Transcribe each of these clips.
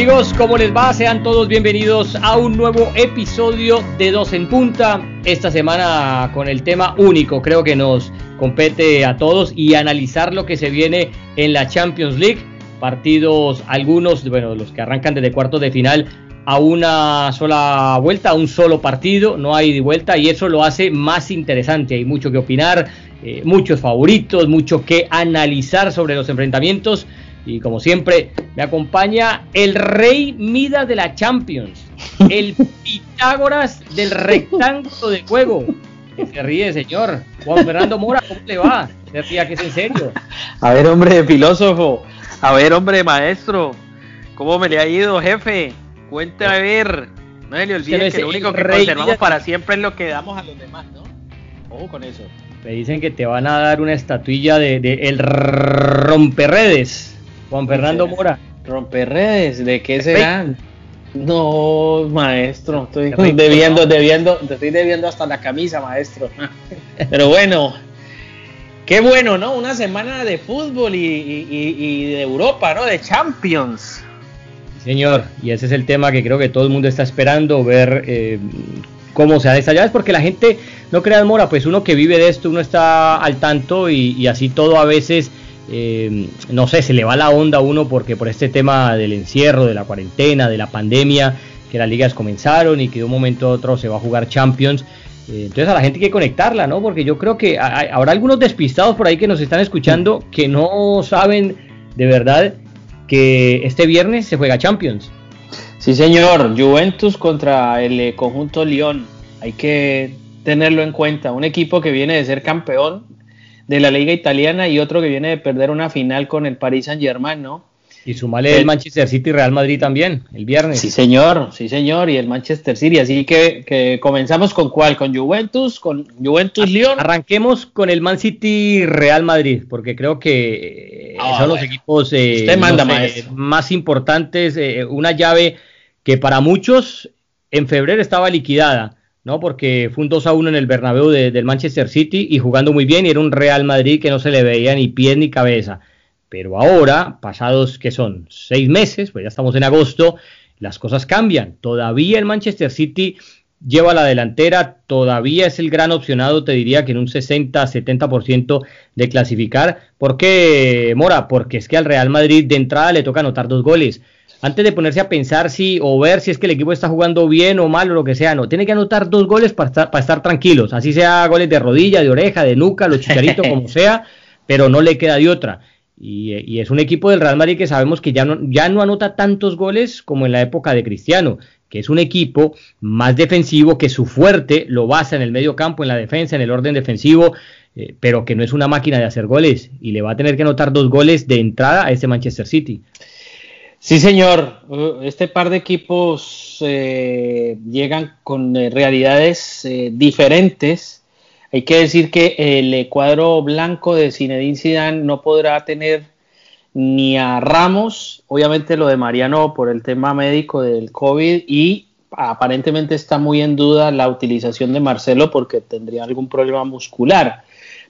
amigos? ¿Cómo les va? Sean todos bienvenidos a un nuevo episodio de Dos en Punta. Esta semana con el tema único, creo que nos compete a todos y analizar lo que se viene en la Champions League. Partidos, algunos, bueno, los que arrancan desde cuartos de final a una sola vuelta, a un solo partido, no hay de vuelta y eso lo hace más interesante. Hay mucho que opinar, eh, muchos favoritos, mucho que analizar sobre los enfrentamientos. Y como siempre, me acompaña el rey Midas de la Champions, el Pitágoras del rectángulo de juego. Que se ríe, señor. Juan Fernando Mora, ¿cómo le va? Se ría que es en serio. A ver, hombre, filósofo. A ver, hombre, maestro. ¿Cómo me le ha ido, jefe? Cuente a ver. No se le olvide que lo único que conservamos para siempre es lo que damos a los demás, ¿no? Ojo con eso. Me dicen que te van a dar una estatuilla de, de el romperredes. Juan Fernando Mora. Romperredes, ¿de qué serán? No, maestro, estoy debiendo, debiendo, te estoy debiendo hasta la camisa, maestro. Pero bueno, qué bueno, ¿no? Una semana de fútbol y, de Europa, ¿no? De Champions. Señor, y ese es el tema que creo que todo el mundo está esperando, ver eh, cómo se ha desarrollado. Es porque la gente, no creas, Mora, pues uno que vive de esto, uno está al tanto y así todo a veces eh, no sé, se le va la onda a uno porque por este tema del encierro, de la cuarentena, de la pandemia, que las ligas comenzaron y que de un momento a otro se va a jugar Champions. Eh, entonces a la gente hay que conectarla, ¿no? Porque yo creo que habrá algunos despistados por ahí que nos están escuchando que no saben de verdad que este viernes se juega Champions. Sí, señor, Juventus contra el eh, conjunto Lyon. Hay que tenerlo en cuenta. Un equipo que viene de ser campeón de la liga italiana y otro que viene de perder una final con el Paris Saint Germain, ¿no? Y sumale el, Manchester City y Real Madrid también, el viernes. Sí, señor, sí, señor, y el Manchester City. Así que, comenzamos con cuál, con Juventus, con Juventus Lyon. Arranquemos con el Man City Real Madrid, porque creo que eh, ah, son los equipos eh, más importantes. Eh, una llave que para muchos en febrero estaba liquidada ¿no? Porque fue un 2 a 1 en el Bernabéu del Manchester City y jugando muy bien y era un Real Madrid que no se le veía ni pie ni cabeza. Pero ahora, pasados que son seis meses, pues ya estamos en agosto, las cosas cambian. Todavía el Manchester City lleva la delantera, todavía es el gran opcionado, te diría que en un 60-70% de clasificar. ¿Por qué, Mora? Porque es que al Real Madrid de entrada le toca anotar dos goles antes de ponerse a pensar si o ver si es que el equipo está jugando bien o mal o lo que sea, no, tiene que anotar dos goles para estar, para estar tranquilos, así sea goles de rodilla, de oreja, de nuca, los chicharitos, como sea, pero no le queda de otra. Y, es un equipo del Real Madrid que sabemos que ya no, ya no anota tantos goles como en la época de Cristiano, que es un equipo más defensivo, que su fuerte lo basa en el medio campo, en la defensa, en el orden defensivo, eh, pero que no es una máquina de hacer goles y le va a tener que anotar dos goles de entrada a ese Manchester City. Sí, señor. Este par de equipos eh, llegan con eh, realidades eh, diferentes. Hay que decir que el cuadro blanco de Zinedine Zidane no podrá tener ni a Ramos, obviamente lo de Mariano por el tema médico del COVID y aparentemente está muy en duda la utilización de Marcelo porque tendría algún problema muscular.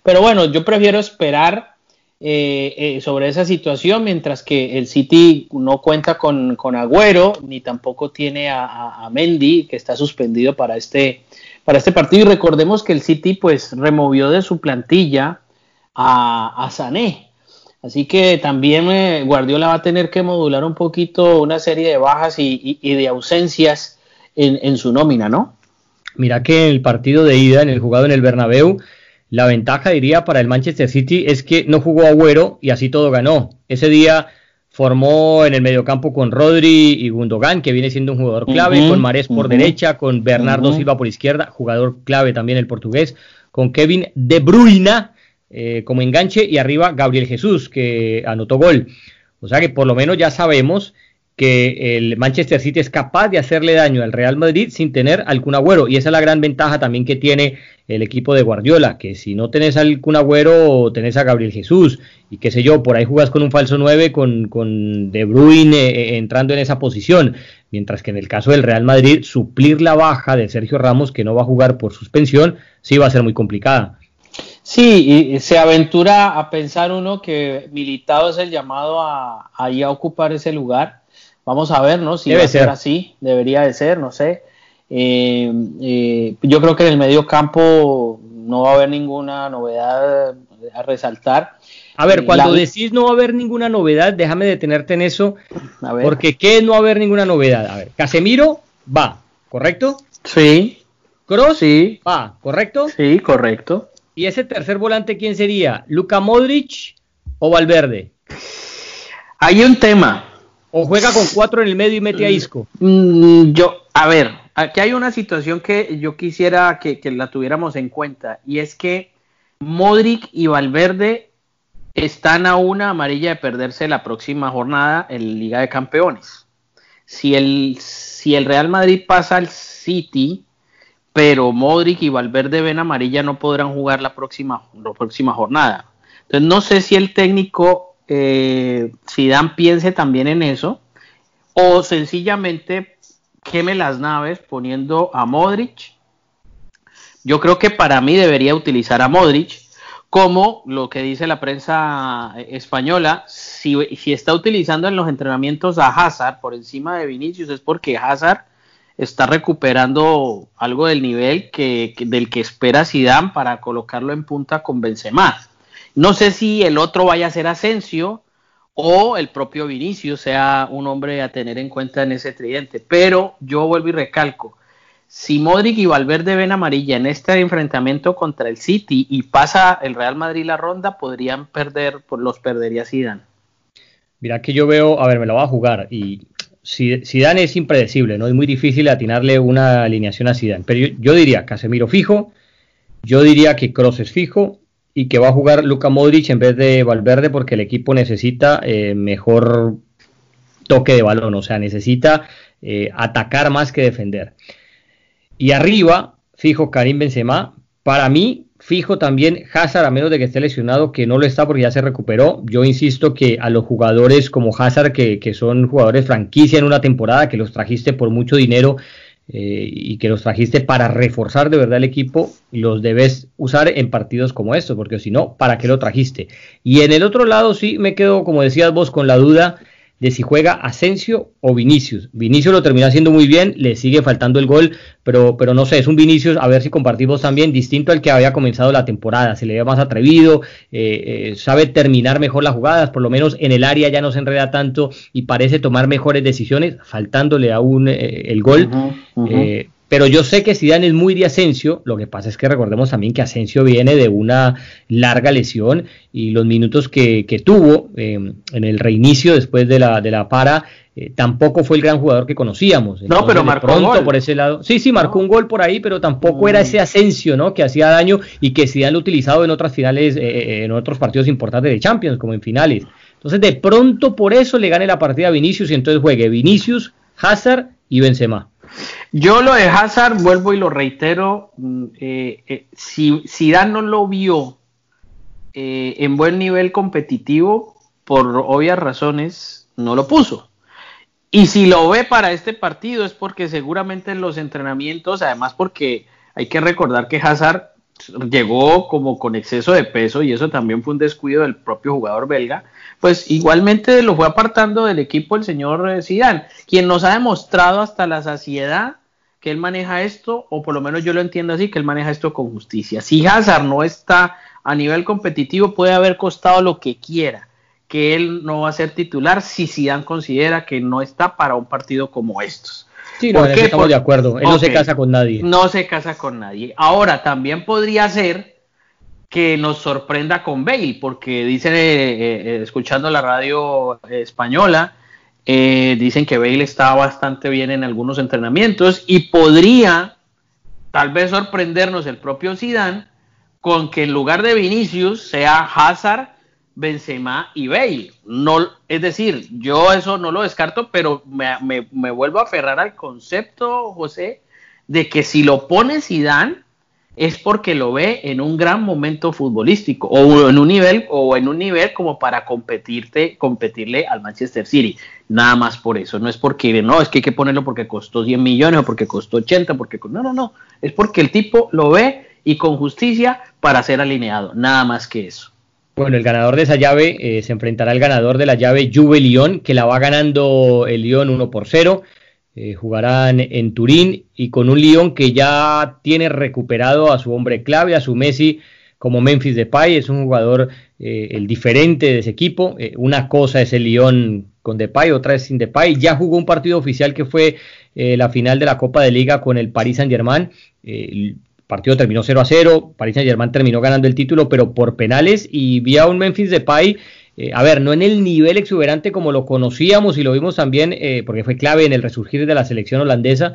Pero bueno, yo prefiero esperar eh, eh, sobre esa situación, mientras que el City no cuenta con, con Agüero, ni tampoco tiene a, Mendy, que está suspendido para este, para este partido. Y recordemos que el City pues removió de su plantilla a, a Sané. Así que también eh, Guardiola va a tener que modular un poquito una serie de bajas y, y de ausencias en, en, su nómina, ¿no? Mira que el partido de ida, en el jugado en el Bernabéu, la ventaja, diría, para el Manchester City es que no jugó Agüero y así todo ganó. Ese día formó en el mediocampo con Rodri y Gundogan, que viene siendo un jugador clave, con Marés por derecha, con Bernardo Silva por izquierda, jugador clave también el portugués, con Kevin De Bruyne eh, como enganche y arriba Gabriel Jesús, que anotó gol. O sea que por lo menos ya sabemos que el Manchester City es capaz de hacerle daño al Real Madrid sin tener al Kun Agüero. Y esa es la gran ventaja también que tiene el equipo de Guardiola, que si no tenés al Kun Agüero tenés a Gabriel Jesús. Y qué sé yo, por ahí jugas con un falso 9 con, con De Bruyne eh, eh, entrando en esa posición, mientras que en el caso del Real Madrid suplir la baja de Sergio Ramos que no va a jugar por suspensión sí va a ser muy complicada. Sí, y se aventura a pensar uno que Militado es el llamado a, a, a ocupar ese lugar Vamos a ver, ¿no? Si Debe ser. así, debería de ser, no sé. Eh, eh, yo creo que en el medio campo no va a haber ninguna novedad a resaltar. A ver, cuando decís no va a haber ninguna novedad, déjame detenerte en eso, porque ¿qué no haber ninguna novedad? A ver, Casemiro va, ¿correcto? Sí. Cross sí. va, ¿correcto? Sí, correcto. ¿Y ese tercer volante quién sería? ¿Luca Modric o Valverde? Hay un tema. ¿O juega con cuatro en el medio y mete a Isco? Mm, yo, a ver, aquí hay una situación que yo quisiera que, que la tuviéramos en cuenta, y es que Modric y Valverde están a una amarilla de perderse la próxima jornada en Liga de Campeones. Si el, si el Real Madrid pasa al City, pero Modric y Valverde ven amarilla, no podrán jugar la próxima, la próxima jornada. Entonces no sé si el técnico eh, Dan piense también en eso o sencillamente queme las naves poniendo a Modric. Yo creo que para mí debería utilizar a Modric como lo que dice la prensa española, si, está utilizando en los entrenamientos a Hazard por encima de Vinicius es porque Hazard está recuperando algo del nivel que, del que espera Zidane para colocarlo en punta con Benzema. No sé si el otro vaya a ser Asensio o el propio Vinicius sea un hombre a tener en cuenta en ese tridente, pero yo vuelvo y recalco, si Modric y Valverde ven amarilla en este enfrentamiento contra el City y pasa el Real Madrid la ronda, podrían perder, los perdería Zidane. Mira que yo veo, a ver, me lo va a jugar y Zidane es impredecible, ¿no? Es muy difícil atinarle una alineación a Zidane, pero yo, diría Casemiro fijo, yo diría que Kroos es fijo y que va a jugar Luka Modric en vez de Valverde porque el equipo necesita eh, mejor toque de balón, o sea, necesita eh, atacar más que defender. Y arriba, fijo Karim Benzema. Para mí, fijo también Hazard, a menos de que esté lesionado, que no lo está porque ya se recuperó. Yo insisto que a los jugadores como Hazard, que, son jugadores franquicia en una temporada, que los trajiste por mucho dinero eh, y que los trajiste para reforzar de verdad el equipo, los debes usar en partidos como estos, porque si no, ¿para qué lo trajiste? Y en el otro lado sí me quedo, como decías vos, con la duda de si juega Asensio o Vinicius. Vinicius lo termina haciendo muy bien, le sigue faltando el gol, pero, pero no sé, es un Vinicius, a ver si compartimos también, distinto al que había comenzado la temporada, se le ve más atrevido, eh, eh, sabe terminar mejor las jugadas, por lo menos en el área ya no se enreda tanto y parece tomar mejores decisiones, faltándole aún eh, el gol. Pero yo sé que Zidane es muy de Asensio, lo que pasa es que recordemos también que Asensio viene de una larga lesión y los minutos que, tuvo em, en el reinicio después de la, de la para eh, tampoco fue el gran jugador que conocíamos. no, pero marcó pronto un gol. por ese lado. Sí, sí, marcó un gol por ahí, pero tampoco era mm. ese Asensio, ¿no? Que hacía daño y que Zidane lo ha utilizado en otras finales, eh, eh, en otros partidos importantes de Champions, como en finales. Entonces, de pronto por eso le gane la partida a Vinicius y entonces juegue Vinicius, Hazard y Benzema. Yo lo de Hazard, vuelvo y lo reitero, mm, eh, eh, si Dan no lo vio eh, en buen nivel competitivo, por obvias razones, no lo puso. Y si lo ve para este partido es porque seguramente en los entrenamientos, además porque hay que recordar que Hazard llegó como con exceso de peso y eso también fue un descuido del propio jugador belga, pues igualmente lo fue apartando del equipo el señor Zidane, quien nos ha demostrado hasta la saciedad que él maneja esto, o por lo menos yo lo entiendo así, que él maneja esto con justicia. Si Hazard no está a nivel competitivo, puede haber costado lo que quiera, que él no va a ser titular si Zidane considera que no está para un partido como estos. Sí, no, estamos de acuerdo. Él no se casa con nadie. No se casa con nadie. Ahora, también podría ser que nos sorprenda con Bale, porque dicen, eh, eh, escuchando la radio española, eh, dicen que Bale está bastante bien en algunos entrenamientos y podría tal vez sorprendernos el propio Zidane con que en lugar de Vinicius sea Hazard Benzema y Bale. No, es decir, yo eso no lo descarto, pero me, vuelvo a aferrar al concepto, José, de que si lo pone Zidane es porque lo ve en un gran momento futbolístico o en un nivel o en un nivel como para competirte, competirle al Manchester City. Nada más por eso, no es porque no, es que hay que ponerlo porque costó 100 millones o porque costó 80, porque no, no, no, es porque el tipo lo ve y con justicia para ser alineado, nada más que eso. Bueno, el ganador de esa llave eh, se enfrentará al ganador de la llave Juve Lyon, que la va ganando el Lyon 1 por 0. Eh, jugarán en Turín y con un Lyon que ya tiene recuperado a su hombre clave, a su Messi, como Memphis Depay. Es un jugador eh, el diferente de ese equipo. una cosa es el Lyon con Depay, otra es sin Depay. Ya jugó un partido oficial que fue la final de la Copa de Liga con el Paris Saint Germain partido terminó 0 a 0, Paris Saint Germain terminó ganando el título, pero por penales y vi a un Memphis Depay, eh, a ver, no en el nivel exuberante como lo conocíamos y lo vimos también, eh, porque fue clave en el resurgir de la selección holandesa,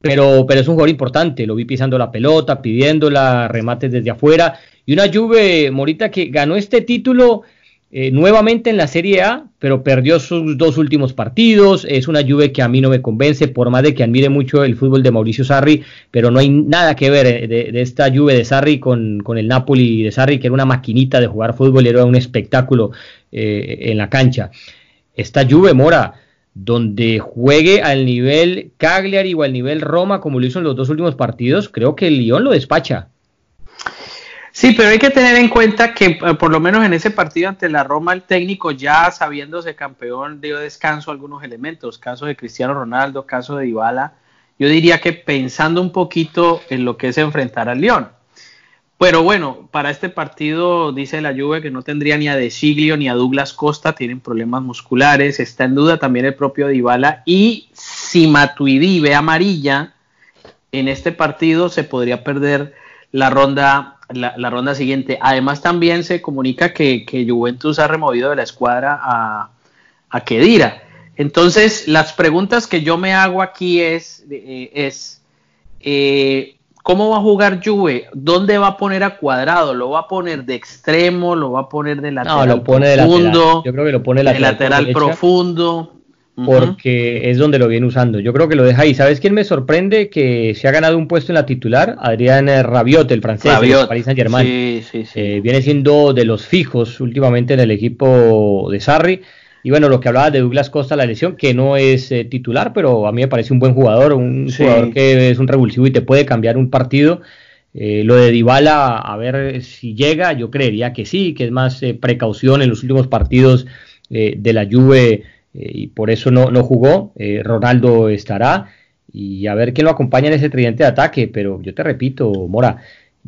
pero, pero es un jugador importante, lo vi pisando la pelota, pidiéndola, remates desde afuera, y una Juve, Morita, que ganó este título eh, nuevamente en la Serie A, pero perdió sus dos últimos partidos. Es una Juve que a mí no me convence, por más de que admire mucho el fútbol de Mauricio Sarri, pero no hay nada que ver eh, de, esta Juve de Sarri con, el Napoli de Sarri, que era una maquinita de jugar fútbol, era un espectáculo eh, en la cancha. Esta Juve Mora, donde juegue al nivel Cagliari o al nivel Roma, como lo hizo en los dos últimos partidos, creo que el Lyon lo despacha. Sí, pero hay que tener en cuenta que eh, por lo menos en ese partido ante la Roma el técnico ya sabiéndose campeón dio descanso a algunos elementos, caso de Cristiano Ronaldo, caso de Dybala. Yo diría que pensando un poquito en lo que es enfrentar al León. Pero bueno, para este partido dice la Juve que no tendría ni a De Siglio ni a Douglas Costa, tienen problemas musculares, está en duda también el propio Dybala y si Matuidi ve amarilla en este partido se podría perder la ronda la, ronda siguiente. Además, también se comunica que, Juventus ha removido de la escuadra a, a Kedira. Entonces, las preguntas que yo me hago aquí es, eh, es eh, ¿cómo va a jugar Juve? ¿Dónde va a poner a Cuadrado? ¿Lo va a poner de extremo? ¿Lo va a poner de lateral no, lo pone profundo? Yo creo que lo pone de lateral profundo porque es donde lo viene usando. Yo creo que lo deja ahí. ¿Sabes quién me sorprende? Que se ha ganado un puesto en la titular, Adrián Rabiot, el francés de Paris Saint Germain. Eh, viene siendo de los fijos últimamente en el equipo de Sarri. Y bueno, lo que hablaba de Douglas Costa, la lesión, que no es eh, titular, pero a mí me parece un buen jugador, un jugador que es un revulsivo y te puede cambiar un partido. Eh, lo de Dybala, a ver si llega, yo creería que sí, que es más precaución en los últimos partidos de la Juve eh, y por eso no, no jugó. Eh, Ronaldo estará y a ver quién lo acompaña en ese tridente de ataque. Pero yo te repito, Mora,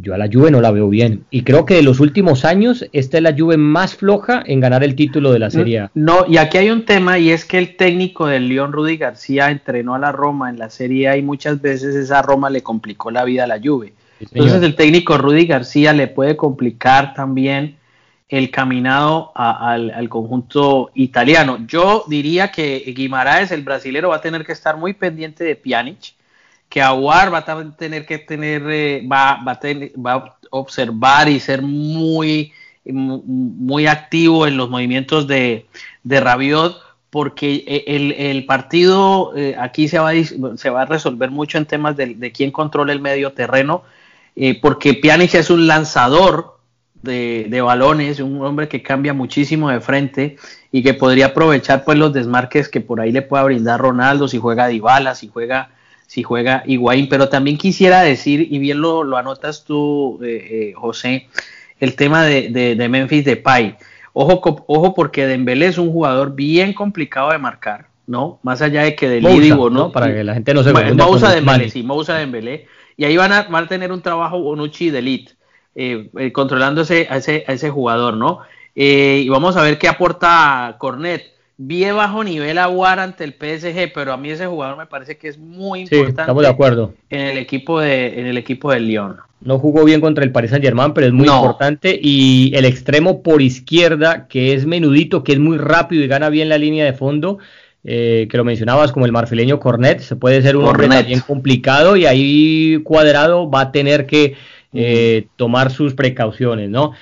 yo a la Juve no la veo bien. Y creo que de los últimos años, esta es la Juve más floja en ganar el título de la Serie A. No, y aquí hay un tema, y es que el técnico del León, Rudy García, entrenó a la Roma en la Serie A y muchas veces esa Roma le complicó la vida a la Juve. Entonces el técnico Rudy García le puede complicar también el caminado al, conjunto italiano. Yo diría que Guimaraes, el brasilero, va a tener que estar muy pendiente de Pjanic, que Aguar va a tener que tener, eh, va, va, a observar y ser muy, muy activo en los movimientos de, de Rabiot, porque eh, el, partido eh, aquí se va, a, se va a resolver mucho en temas de, quién controla el medio terreno, porque Pjanic es un lanzador de, balones, un hombre que cambia muchísimo de frente y que podría aprovechar pues los desmarques que por ahí le pueda brindar Ronaldo si juega Dybala, si juega si juega Higuaín, pero también quisiera decir, y bien lo, lo anotas tú, eh, eh, José, el tema de, de, de, Memphis Depay. Ojo, ojo porque Dembélé es un jugador bien complicado de marcar, ¿no? Más allá de que del Moussa, ¿no? Para que la gente no se Moussa Dembélé, sí, Moussa Dembélé. Y ahí van a, van a tener un trabajo Bonucci de elite eh, eh, controlando ese, a, ese, a ese jugador, ¿no? Eh, y vamos a ver qué aporta Cornet. Bien bajo nivel Aguar ante el PSG, pero a mí ese jugador me parece que es muy importante. estamos de acuerdo. En el equipo de, en el equipo del Lyon. No jugó bien contra el Paris Saint Germain, pero es muy importante. Y el extremo por izquierda, que es menudito, que es muy rápido y gana bien la línea de fondo, que lo mencionabas como el marfileño Cornet, se puede ser un hombre también complicado y ahí cuadrado va a tener que eh, tomar sus precauciones, ¿no?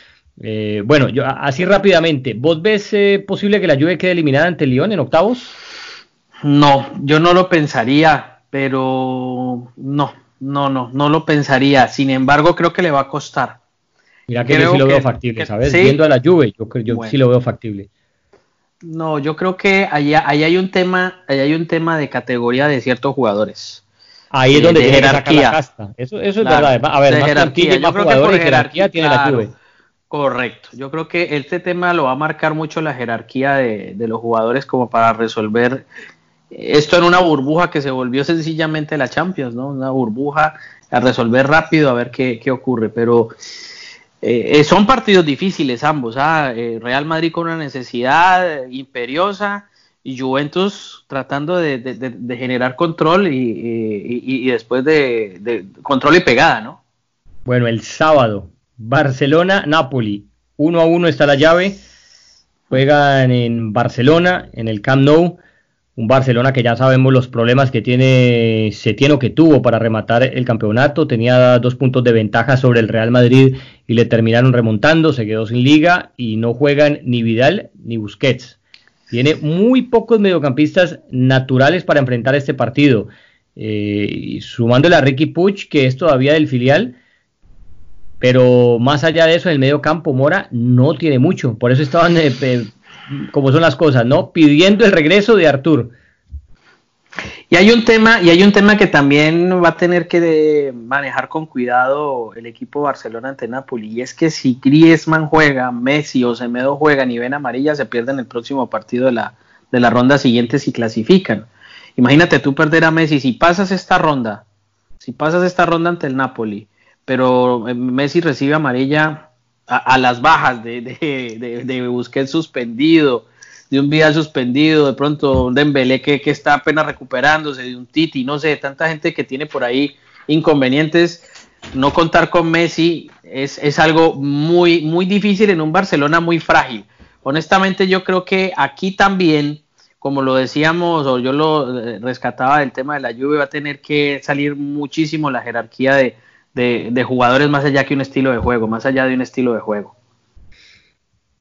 Eh, bueno, yo, así rápidamente, ¿vos ves eh, posible que la Juve quede eliminada ante el Lyon en octavos? No, yo no lo pensaría, pero no, no, no, no lo pensaría. Sin embargo, creo que le va a costar. Mira que yo sí lo veo factible, ¿sabes? Viendo a la Juve, yo, yo sí lo veo factible. No, yo creo que ahí, hay un tema, ahí hay un tema de categoría de ciertos jugadores. Ahí es donde tiene jerarquía. la casta. Eso, eso es verdad. A ver, más jerarquía. Yo creo que por jerarquía, tiene la Juve. Correcto. Yo creo que este tema lo va a marcar mucho la jerarquía de, los jugadores como para resolver esto en una burbuja que se volvió sencillamente la Champions, ¿no? Una burbuja a resolver rápido a ver qué, ocurre. Pero eh, son partidos difíciles ambos. ¿ah? Eh, Real Madrid con una necesidad imperiosa y Juventus tratando de, generar control y, después de, control y pegada, ¿no? Bueno, el sábado, Barcelona-Napoli, 1 a 1 está la llave. Juegan en Barcelona, en el Camp Nou. Un Barcelona que ya sabemos los problemas que tiene Setieno que tuvo para rematar el campeonato. Tenía dos puntos de ventaja sobre el Real Madrid y le terminaron remontando. Se quedó sin liga y no juegan ni Vidal ni Busquets. Tiene muy pocos mediocampistas naturales para enfrentar este partido. Eh, sumándole a Ricky Puch, que es todavía del filial, pero más allá de eso, en el medio campo, Mora no tiene mucho. Por eso estaban, eh, como son las cosas, ¿no? Pidiendo el regreso de Artur. Y hay un tema, y hay un tema que también va a tener que manejar con cuidado el equipo Barcelona ante Napoli, y es que si Griezmann juega, Messi o Semedo juegan y ven amarilla, se pierden el próximo partido de la, de la ronda siguiente si clasifican. Imagínate tú perder a Messi, si pasas esta ronda, si pasas esta ronda ante el Napoli, pero eh, Messi recibe amarilla a, las bajas de, de, de Busquets suspendido, de un Vidal suspendido, de pronto un Dembélé que, que está apenas recuperándose, de un Titi, no sé, tanta gente que tiene por ahí inconvenientes. No contar con Messi es, es algo muy, muy difícil en un Barcelona muy frágil. Honestamente, yo creo que aquí también, como lo decíamos, o yo lo eh, rescataba del tema de la lluvia, va a tener que salir muchísimo la jerarquía de, de jugadores más allá que un estilo de juego, más allá de un estilo de juego.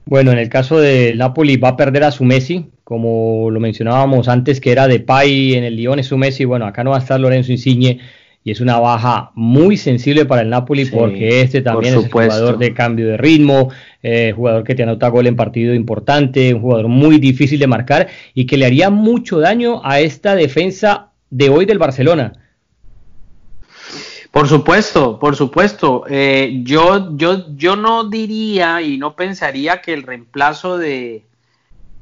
Bueno, en el caso de Napoli va a perder a su Messi, como lo mencionábamos antes, que era de Pai en el Lyon, es su Messi. Bueno, acá no va a estar Lorenzo Insigne y es una baja muy sensible para el Napoli porque este también es jugador de cambio de ritmo, eh, jugador que te anota gol en partido importante, un jugador muy difícil de marcar y que le haría mucho daño a esta defensa de hoy del Barcelona por supuesto, por supuesto. Eh, yo, yo, yo no diría y no pensaría que el reemplazo de,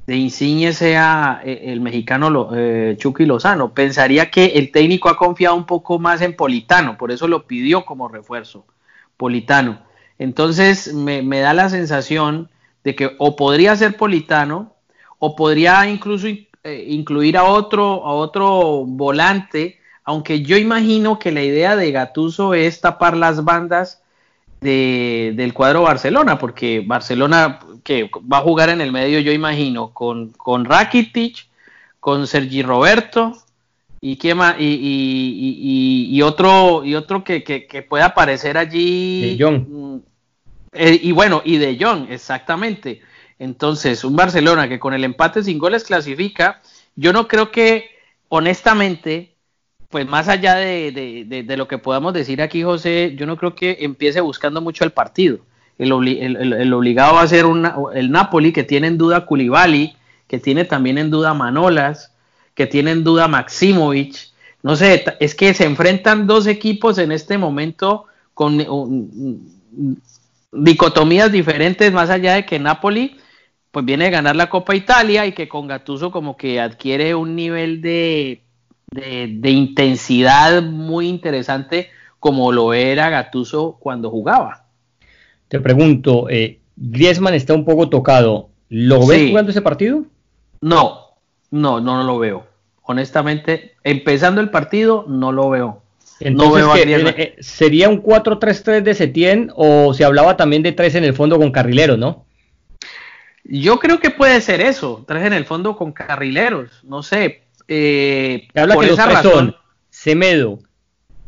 de Insigne sea eh, el mexicano eh, Chucky Lozano. Pensaría que el técnico ha confiado un poco más en Politano, por eso lo pidió como refuerzo, Politano. Entonces me, me da la sensación de que o podría ser Politano o podría incluso incluir a otro, a otro volante aunque yo imagino que la idea de Gatuso es tapar las bandas del cuadro Barcelona, porque Barcelona que va a jugar en el medio, yo imagino, con, con Rakitic, con Sergi Roberto y, y, y, otro, y otro que, que, pueda aparecer allí. De mm, eh, y bueno, y de John, exactamente. Entonces, un Barcelona que con el empate sin goles clasifica, yo no creo que, honestamente, pues más allá de, lo que podamos decir aquí, José, yo no creo que empiece buscando mucho el partido. El, obligado va a ser el Napoli, que tiene en duda Koulibaly, que tiene también en duda Manolas, que tiene en duda Maximovic. No sé, es que se enfrentan dos equipos en este momento con dicotomías diferentes, más allá de que Napoli pues viene a ganar la Copa Italia y que con Gattuso como que adquiere un nivel de de, intensidad muy interesante como lo era Gatuso cuando jugaba. Te pregunto, eh, Griezmann está un poco tocado. ¿Lo ves jugando ese partido? No, no, no, no lo veo. Honestamente, empezando el partido, no lo veo. Entonces, eh, eh, ¿sería un 4-3-3 de Setién o se hablaba también de tres en el fondo con carrileros, no? Yo creo que puede ser eso, tres en el fondo con carrileros, no sé, eh, habla por que esa razón, Semedo,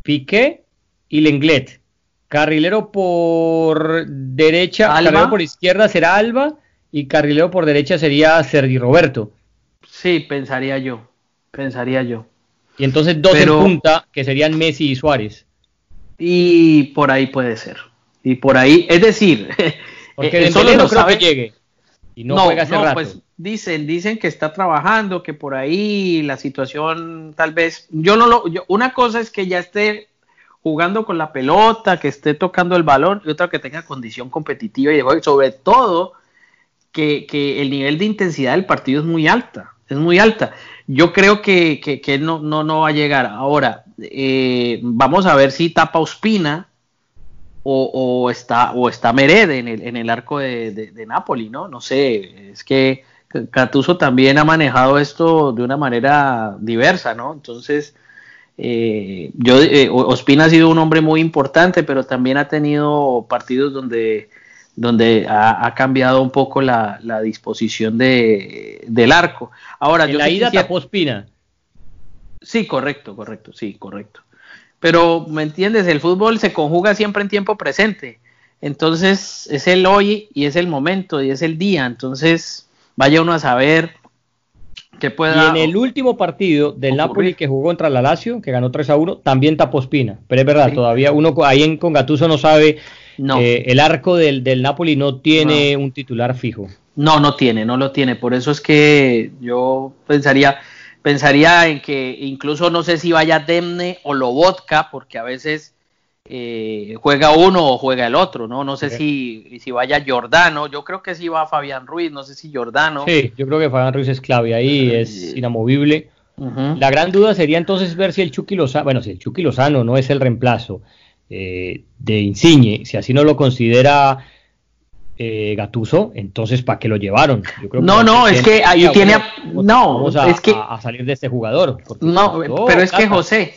Piqué y Lenglet. Carrilero por derecha, carrilero por izquierda será Alba y carrilero por derecha sería Sergi Roberto. Sí, pensaría yo, pensaría yo. Y entonces dos en punta que serían Messi y Suárez. Y por ahí puede ser. Y por ahí, es decir, porque solo no creo que llegue y no, juega hace rato. Pues, Dicen, dicen que está trabajando, que por ahí la situación tal vez, yo no lo, una cosa es que ya esté jugando con la pelota, que esté tocando el balón y otra que tenga condición competitiva y sobre todo que, el nivel de intensidad del partido es muy alta, es muy alta. Yo creo que, que, no, no, no va a llegar. Ahora, eh, vamos a ver si tapa Ospina o, está, o está Merede en el, en el arco de, de, Napoli, ¿no? No sé, es que Catuso también ha manejado esto de una manera diversa, ¿no? Entonces, eh, yo, eh, Ospina ha sido un hombre muy importante, pero también ha tenido partidos donde, donde ha, cambiado un poco la, disposición de, del arco. Ahora, en la ida tapó Ospina. Sí, correcto, correcto, sí, correcto. Pero, ¿me entiendes? El fútbol se conjuga siempre en tiempo presente. Entonces, es el hoy y es el momento y es el día. Entonces, vaya uno a saber qué pueda. Y en el último partido del Napoli que jugó contra la Lazio, que ganó 3 a 1, también tapó Espina. Pero es verdad, todavía uno ahí en, con Gatuso no sabe. No. Eh, el arco del, del, Napoli no tiene un titular fijo. No, no tiene, no lo tiene. Por eso es que yo pensaría pensaría en que incluso no sé si vaya Demne o Lobotka, porque a veces eh, juega uno o juega el otro, ¿no? No sé si, si vaya Jordano, yo creo que sí va Fabián Ruiz, no sé si Jordano. Sí, yo creo que Fabián Ruiz es clave ahí, es inamovible. La gran duda sería entonces ver si el Chucky Lozano, bueno, si el Chucky Lozano no es el reemplazo eh, de Insigne, si así no lo considera eh, Gatuso, entonces ¿para qué lo llevaron? no, no, es que ahí tiene, no, a, es que a, salir de este jugador. No, pero es que José,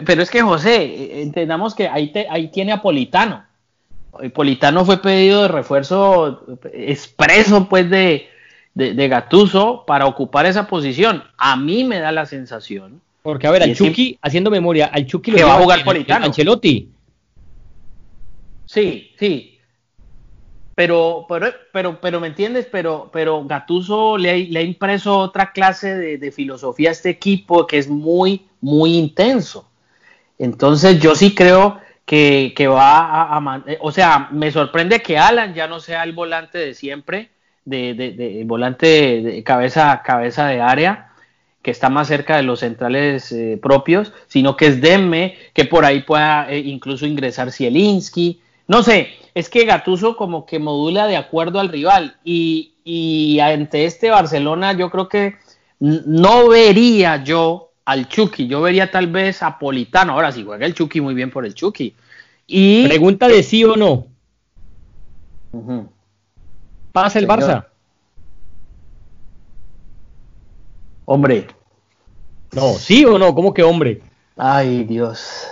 pero es que José, entendamos que ahí, ahí tiene a Politano. Politano fue pedido de refuerzo expreso, pues, de, de, Gatuso para ocupar esa posición. A mí me da la sensación. Porque, a ver, al Chucky, haciendo memoria, al Chucky que va a jugar Politano. Ancelotti. Sí, sí, pero, pero, pero, pero, ¿me entiendes? Pero, pero Gatuso le, ha impreso otra clase de, filosofía a este equipo que es muy, muy intenso. Entonces yo sí creo que, va a, O sea, me sorprende que Alan ya no sea el volante de siempre, de, de, volante de cabeza, cabeza de área, que está más cerca de los centrales eh, propios, sino que es Demme, que por ahí pueda eh, incluso ingresar Zielinski. No sé, es que Gatuso como que modula de acuerdo al rival y, y ante este Barcelona yo creo que no vería yo al Chucky, yo vería tal vez a Politano, ahora si juega el Chucky muy bien por el Chucky. Y, Pregunta de sí o no. ¿Pasa el Barça? Hombre. No, sí o no, ¿cómo que hombre? Ay, Dios.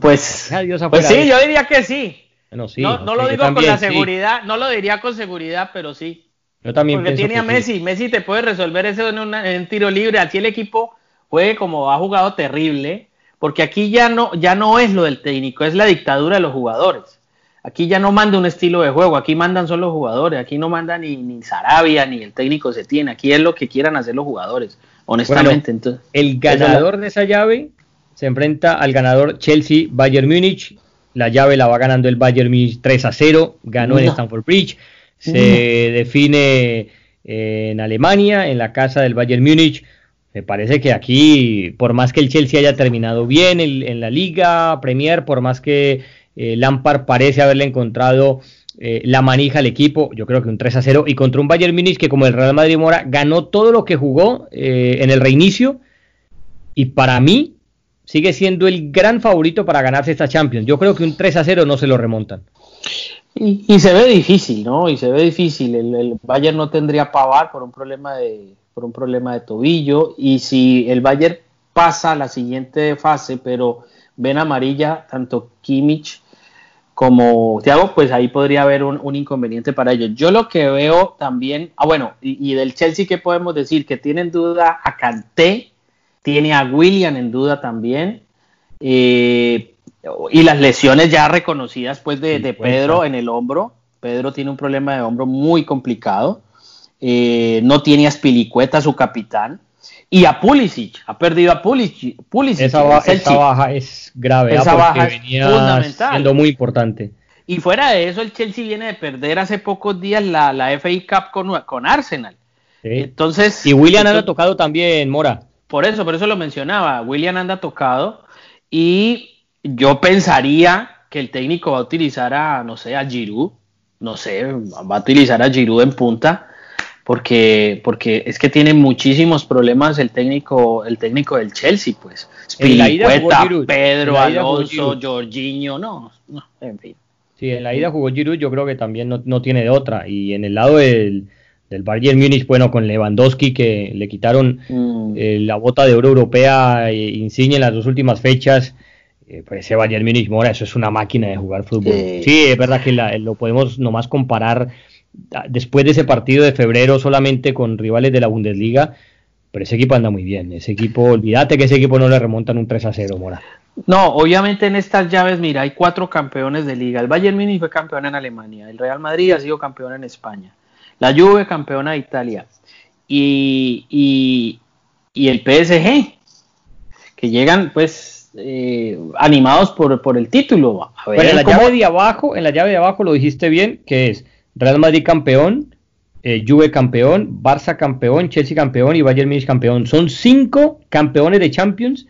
Pues, pues sí, yo diría que sí no, lo digo con la seguridad, no lo diría con seguridad, pero sí. Yo también Porque tiene a Messi, Messi te puede resolver eso en, un tiro libre, así el equipo juegue como ha jugado terrible, porque aquí ya no, ya no es lo del técnico, es la dictadura de los jugadores. Aquí ya no manda un estilo de juego, aquí mandan solo los jugadores, aquí no manda ni, ni Sarabia ni el técnico se tiene, aquí es lo que quieran hacer los jugadores, honestamente. entonces, el ganador de esa llave se enfrenta al ganador Chelsea Bayern Múnich la llave la va ganando el Bayern Munich 3 a 0, ganó en Stamford Bridge. Se define eh, en Alemania, en la casa del Bayern Múnich. Me parece que aquí, por más que el Chelsea haya terminado bien en, la Liga Premier, por más que eh, Lampard parece haberle encontrado eh, la manija al equipo, yo creo que un 3 a 0, y contra un Bayern Múnich que como el Real Madrid Mora ganó todo lo que jugó en el reinicio, y para mí sigue siendo el gran favorito para ganarse esta Champions. Yo creo que un 3 a 0 no se lo remontan. Y, se ve difícil, ¿no? Y se ve difícil. El, Bayern no tendría pavar por un problema de por un problema de tobillo y si el Bayern pasa a la siguiente fase, pero ven amarilla tanto Kimmich como Thiago, pues ahí podría haber un, inconveniente para ellos. Yo lo que veo también, ah bueno, y, y del Chelsea que podemos decir que tienen duda a Kanté tiene a William en duda también. Eh, y las lesiones ya reconocidas pues de, Pedro en el hombro. Pedro tiene un problema de hombro muy complicado. Eh, no tiene a Spilicueta, su capitán. Y a Pulisic, ha perdido a Pulisic. esa, baja es grave, esa baja es fundamental. siendo muy importante. Y fuera de eso, el Chelsea viene de perder hace pocos días la, la FA Cup con, con Arsenal. Entonces, y William ha tocado también, Mora. Por eso, por eso lo mencionaba. William anda tocado y yo pensaría que el técnico va a utilizar a, no sé, a Giroud, no sé, va a utilizar a Giroud en punta, porque, porque es que tiene muchísimos problemas el técnico, el técnico del Chelsea, pues. Spilicueta, Pedro, Alonso, Jorginho, no, no, en fin. Sí, en la ida jugó Giroud, yo creo que también no, tiene de otra. Y en el lado del, del Bayern Múnich, bueno, con Lewandowski que le quitaron mm. eh, la bota de oro europea e insignia en las dos últimas fechas, pues ese Bayern Múnich Mora, eso es una máquina de jugar fútbol. Sí, es verdad que lo podemos nomás comparar ah, después de ese partido de febrero solamente con rivales de la Bundesliga, pero ese equipo anda muy bien. Ese equipo, olvídate que ese equipo no le remontan un 3 a 0, Mora. No, obviamente en estas llaves, mira, hay cuatro campeones de liga. El Bayern Múnich fue campeón en Alemania, el Real Madrid ha sido campeón en España, la Juve campeona de Italia y, y, el PSG, que llegan pues eh, animados por, por, el título. A ver, en la llave de abajo, en la llave de abajo lo dijiste bien, que es Real Madrid campeón, eh, Juve campeón, Barça campeón, Chelsea campeón y Bayern Múnich campeón. Son cinco campeones de Champions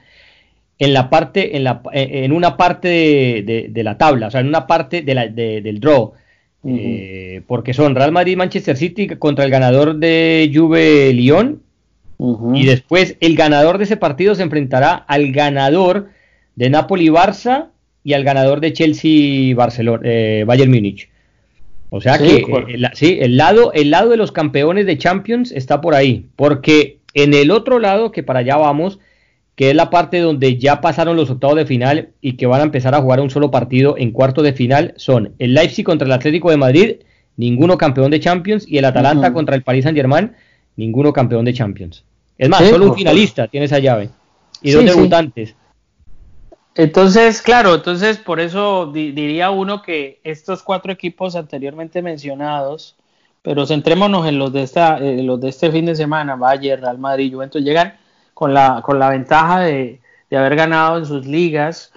en la parte, en, la, eh, en una parte de, la tabla, o sea, en una parte de la, del draw. Eh, porque son Real Madrid Manchester City contra el ganador de Juve Lyon. Y después el ganador de ese partido se enfrentará al ganador de Napoli Barça y al ganador de Chelsea Barcelona, eh, Bayern Múnich. O sea que sí, el, lado, el lado de los campeones de Champions está por ahí. Porque en el otro lado, que para allá vamos, que es la parte donde ya pasaron los octavos de final y que van a empezar a jugar un solo partido en cuarto de final, son el Leipzig contra el Atlético de Madrid, ninguno campeón de Champions, y el Atalanta contra el Paris Saint Germain, ninguno campeón de Champions. Es más, solo un finalista tiene esa llave. Y dos debutantes. Entonces, claro, entonces por eso diría uno que estos cuatro equipos anteriormente mencionados, pero centrémonos en los de esta, eh, los de este fin de semana, Bayern, Real Madrid, Juventus, llegan con la, con la ventaja de, haber ganado en sus ligas,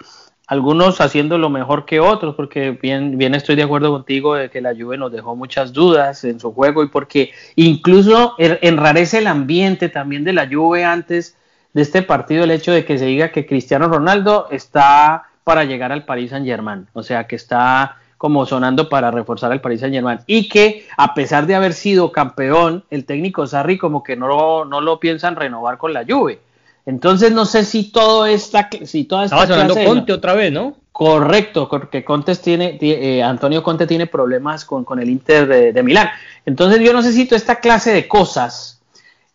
algunos haciéndolo mejor que otros, porque bien, bien estoy de acuerdo contigo de que la Juve nos dejó muchas dudas en su juego y porque incluso er, enrarece el ambiente también de la Juve antes de este partido el hecho de que se diga que Cristiano Ronaldo está para llegar al Paris Saint Germain, o sea que está como sonando para reforzar al Paris Saint Germain y que a pesar de haber sido campeón, el técnico Sarri como que no, no lo piensan renovar con la Juve. Entonces no sé si todo esta, si toda esta Estaba sonando Conte otra vez, ¿no? Correcto, porque Conte tiene, eh, Antonio Conte tiene problemas con, el Inter de, Milán. Entonces yo no sé si toda esta clase de cosas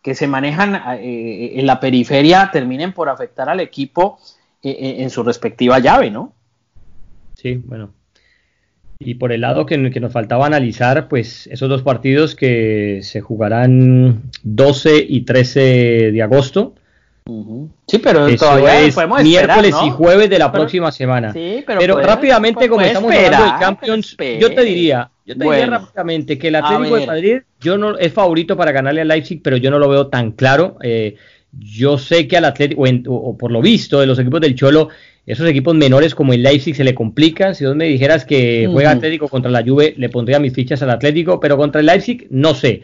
que se manejan eh, en la periferia terminen por afectar al equipo eh, en su respectiva llave, ¿no? Sí, bueno, y por el lado que, nos faltaba analizar, pues esos dos partidos que se jugarán 12 y 13 de agosto. Sí, pero Eso todavía es miércoles y jueves de la próxima semana. Sí, pero, rápidamente, como estamos hablando de Champions, yo te diría, yo te diría rápidamente que el Atlético de Madrid yo no, es favorito para ganarle al Leipzig, pero yo no lo veo tan claro. Eh, yo sé que al Atlético, o, por lo visto de los equipos del Cholo, esos equipos menores como el Leipzig se le complican. Si vos me dijeras que juega Atlético contra la Juve, le pondría mis fichas al Atlético, pero contra el Leipzig no sé.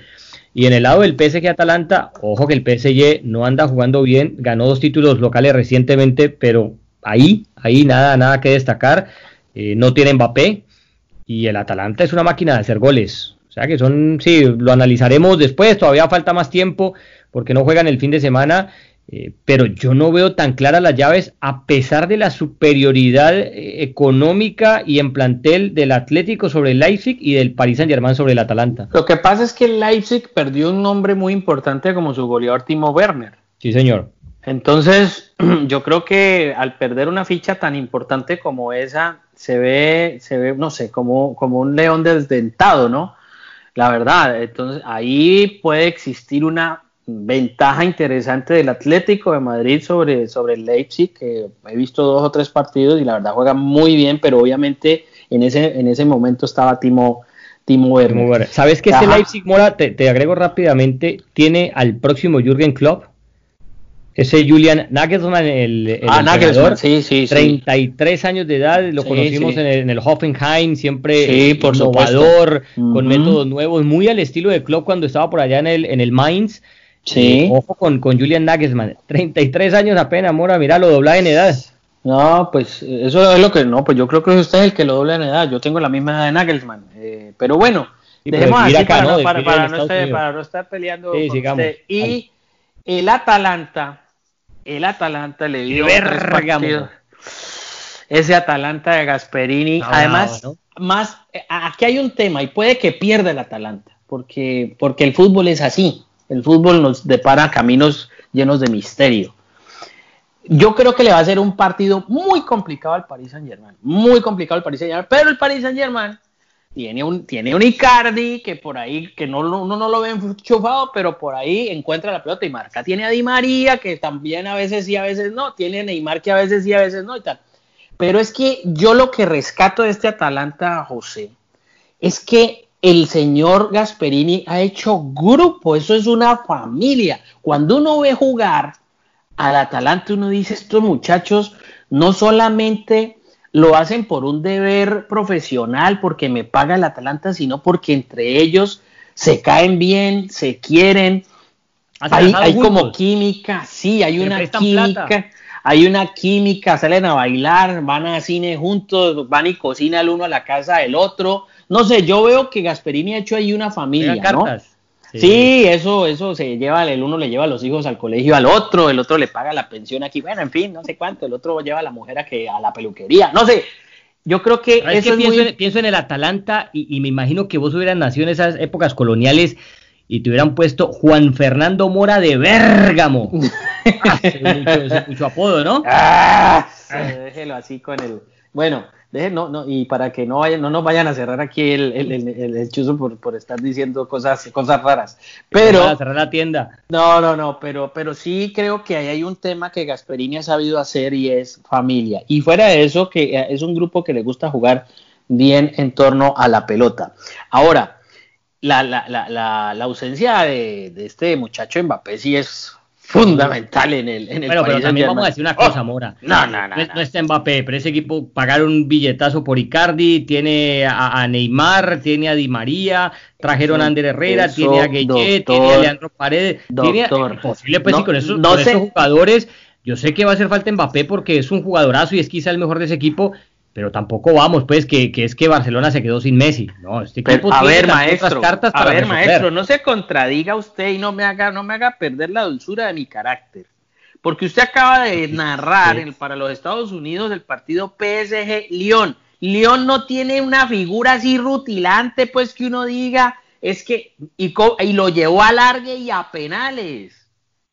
Y en el lado del PSG Atalanta, ojo que el PSG no anda jugando bien, ganó dos títulos locales recientemente, pero ahí, ahí nada, nada que destacar. Eh, no tiene Mbappé y el Atalanta es una máquina de hacer goles. O sea que son, sí, lo analizaremos después, todavía falta más tiempo porque no juegan el fin de semana eh, pero yo no veo tan claras las llaves a pesar de la superioridad eh, económica y en plantel del Atlético sobre el Leipzig y del Paris Saint Germain sobre el Atalanta. Lo que pasa es que el Leipzig perdió un nombre muy importante como su goleador Timo Werner. Sí, señor. Entonces, yo creo que al perder una ficha tan importante como esa, se ve, se ve, no sé, como, como un león desdentado, ¿no? La verdad, entonces ahí puede existir una ventaja interesante del Atlético de Madrid sobre, sobre el Leipzig, que he visto dos o tres partidos y la verdad juega muy bien, pero obviamente en ese, en ese momento estaba Timo, Timo Werner. ¿Sabes que este Leipzig, Mora, te, agrego rápidamente, tiene al próximo Jürgen Klopp? Ese Julian Nagelsmann, el, ah, Nagelsmann, sí, sí, 33 años de edad, lo conocimos En, el, Hoffenheim, siempre innovador, con métodos nuevos, muy al estilo de Klopp cuando estaba por allá en el, en el Mainz. Sí. ojo con, con Julian Nagelsmann. 33 años apenas, Mora, mira, lo dobla en edad. No, pues eso es lo que no, pues yo creo que usted es el que lo doble en edad. Yo tengo la misma edad de Nagelsmann. Eh, pero bueno, dejemos así para, ¿no? para, no estar, peleando Y el Atalanta, el Atalanta le dio tres Ese Atalanta de Gasperini, además, más eh, aquí hay un tema y puede que pierda el Atalanta, porque, porque el fútbol es así. El fútbol nos depara caminos llenos de misterio. Yo creo que le va a ser un partido muy complicado al Paris Saint Germain, muy complicado al Paris Saint Germain, pero el Paris Saint Germain tiene un, tiene un Icardi que por ahí, que no, uno no lo ve enchufado, pero por ahí encuentra la pelota y marca. Tiene a Di María, que también a veces sí, a veces no. Tiene a Neymar, que a veces sí, a veces no y tal. Pero es que yo lo que rescato de este Atalanta, José, es que el señor Gasperini ha hecho grupo, eso es una familia. Cuando uno ve jugar al Atalanta, uno dice, estos muchachos no solamente lo hacen por un deber profesional, porque me paga el Atalanta, sino porque entre ellos se caen bien, se quieren. Hay, hay como química, sí, hay una química, hay una química, salen a bailar, van a cine juntos, van y cocina el uno a la casa del otro. No sé, yo veo que Gasperini ha hecho ahí una familia, ¿no? Sí. eso, eso se lleva, el uno le lleva a los hijos al colegio al otro, el otro le paga la pensión aquí, bueno, en fin, no sé cuánto, el otro lleva a la mujer a que a la peluquería, no sé. Yo creo que eso pienso, en, pienso, en, el Atalanta y, me imagino que vos hubieras nacido en esas épocas coloniales y te hubieran puesto Juan Fernando Mora de Bérgamo. ah, mucho, mucho, apodo, ¿no? Ah, déjelo así con el. Bueno, no, no, y para que no, vayan, no nos vayan a cerrar aquí el, el, chuzo por, estar diciendo cosas, cosas raras. Pero. a cerrar la tienda. No, no, no, pero, pero sí creo que ahí hay un tema que Gasperini ha sabido hacer y es familia. Y fuera de eso, que es un grupo que le gusta jugar bien en torno a la pelota. Ahora, la, la, la, la ausencia de, de este muchacho Mbappé sí es fundamental en el, en el Bueno, pero también vamos a decir una cosa, oh, Mora. No, no, no, no, está Mbappé, pero ese equipo pagaron un billetazo por Icardi, tiene a, Neymar, tiene a Di María, trajeron a Ander Herrera, tiene a Gueye, tiene a Leandro Paredes, doctor, tiene posible pues con esos, con esos jugadores. Yo sé que va a hacer falta Mbappé porque es un jugadorazo y es quizá el mejor de ese equipo, pero tampoco vamos, pues, que, que, es que Barcelona se quedó sin Messi. No, este equipo a ver, maestro, cartas a ver, maestro, no se contradiga usted y no me haga, no me haga perder la dulzura de mi carácter. Porque usted acaba de narrar para los Estados Unidos el partido PSG León. León no tiene una figura así rutilante, pues que uno diga, es que, y, y lo llevó a largue y a penales.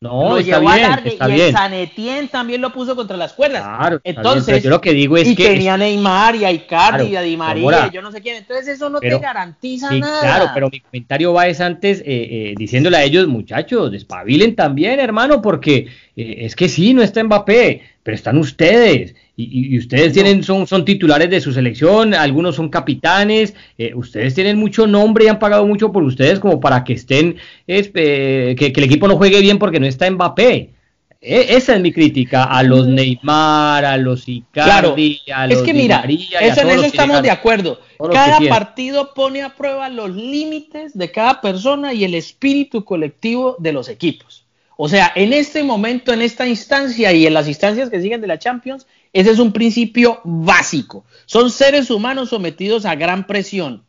No, está bien, está y bien. San Etienne también lo puso contra las cuerdas. Claro, entonces, yo lo que digo es y que tenía Neymar y a Icardi y a Di María, yo no sé quién. Entonces eso no te garantiza sí, nada. Claro, pero mi comentario va es antes eh, eh, diciéndole a ellos, muchachos, despabilen también, hermano, porque eh, es que sí, no está Mbappé, pero están ustedes. Y, ustedes tienen, son, son titulares de su selección, algunos son capitanes, eh, ustedes tienen mucho nombre y han pagado mucho por ustedes como para que estén, eh, que, el equipo no juegue bien porque no está Mbappé. E, esa es mi crítica a los Neymar, a los Icardi, a los Es que mira, eso, en eso estamos de acuerdo. Cada partido pone a prueba los límites de cada persona y el espíritu colectivo de los equipos. O sea, en este momento, en esta instancia y en las instancias que siguen de la Champions, ese es un principio básico. Son seres humanos sometidos a gran presión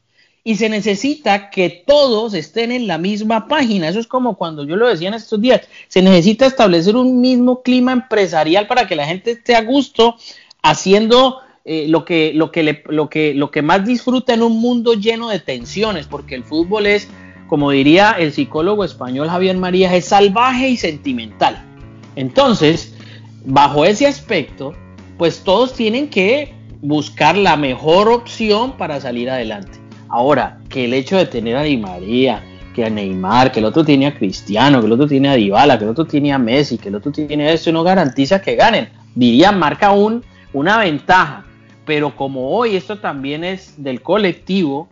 y se necesita que todos estén en la misma página. Eso es como cuando yo lo decía en estos días, se necesita establecer un mismo clima empresarial para que la gente esté a gusto haciendo eh, lo, que, lo, que lo, que, lo que más disfruta en un mundo lleno de tensiones, porque el fútbol es como diría el psicólogo español Javier María, es salvaje y sentimental. Entonces, bajo ese aspecto, pues todos tienen que buscar la mejor opción para salir adelante. Ahora, que el hecho de tener a Di María, que a Neymar, que el otro tiene a Cristiano, que el otro tiene a Dybala, que el otro tiene a Messi, que el otro tiene esto, no garantiza que ganen. Diría, marca un, una ventaja. Pero como hoy esto también es del colectivo,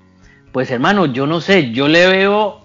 pues hermano, yo no sé, yo le veo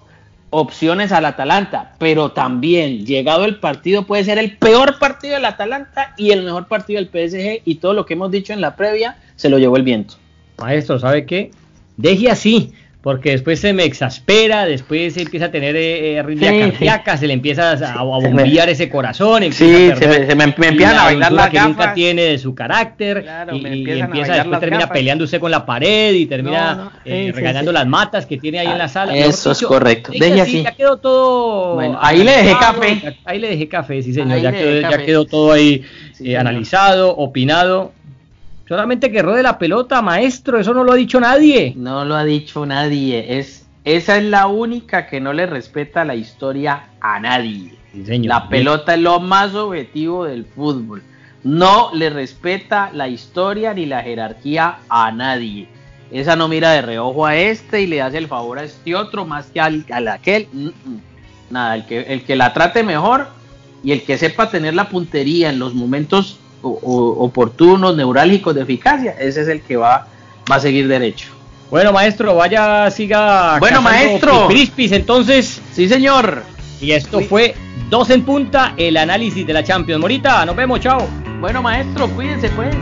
opciones al Atalanta, pero también llegado el partido puede ser el peor partido del Atalanta y el mejor partido del PSG y todo lo que hemos dicho en la previa se lo llevó el viento. Maestro, ¿sabe qué? Deje así, porque después se me exaspera, después se empieza a tener eh, eh cardíaca, se le empieza a, bombear ese corazón, sí, se, me, empiezan a bailar las que nunca tiene de su carácter y, empieza después termina peleándose con la pared y termina eh, regañando las matas que tiene ahí en la sala. Eso es correcto. Deje así. Ya quedó todo. ahí le dejé café. Ahí le dejé café, sí señor. Ya quedó, ya quedó, todo ahí eh, analizado, opinado. Solamente que rode la pelota, maestro, eso no lo ha dicho nadie. No lo ha dicho nadie. Es, esa es la única que no le respeta la historia a nadie. La pelota es lo más objetivo del fútbol. No le respeta la historia ni la jerarquía a nadie. Esa no mira de reojo a este y le hace el favor a este otro más que al, aquel. Nada, el que, el que la trate mejor y el que sepa tener la puntería en los momentos oportunos, neurálgicos de eficacia, ese es el que va, va a seguir derecho. Bueno, maestro, vaya, siga. Bueno, maestro. Crispis, entonces. Sí, señor. Y esto fue dos en punta, el análisis de la Champions. Morita, nos vemos, chao. Bueno, maestro, cuídense pues.